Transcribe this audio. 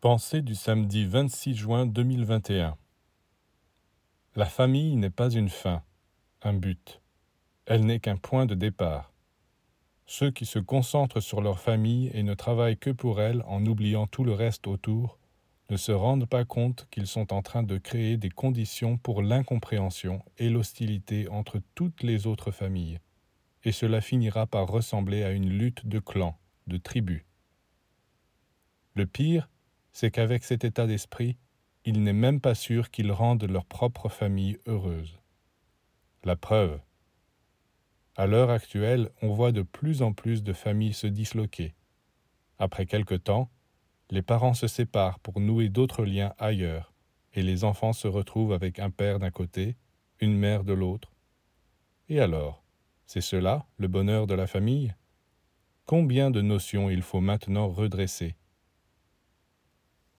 Pensée du samedi 26 juin 2021 La famille n'est pas une fin, un but. Elle n'est qu'un point de départ. Ceux qui se concentrent sur leur famille et ne travaillent que pour elle en oubliant tout le reste autour ne se rendent pas compte qu'ils sont en train de créer des conditions pour l'incompréhension et l'hostilité entre toutes les autres familles, et cela finira par ressembler à une lutte de clans, de tribus. Le pire, c'est qu'avec cet état d'esprit, il n'est même pas sûr qu'ils rendent leur propre famille heureuse. La preuve. À l'heure actuelle, on voit de plus en plus de familles se disloquer. Après quelque temps, les parents se séparent pour nouer d'autres liens ailleurs, et les enfants se retrouvent avec un père d'un côté, une mère de l'autre. Et alors, c'est cela, le bonheur de la famille? Combien de notions il faut maintenant redresser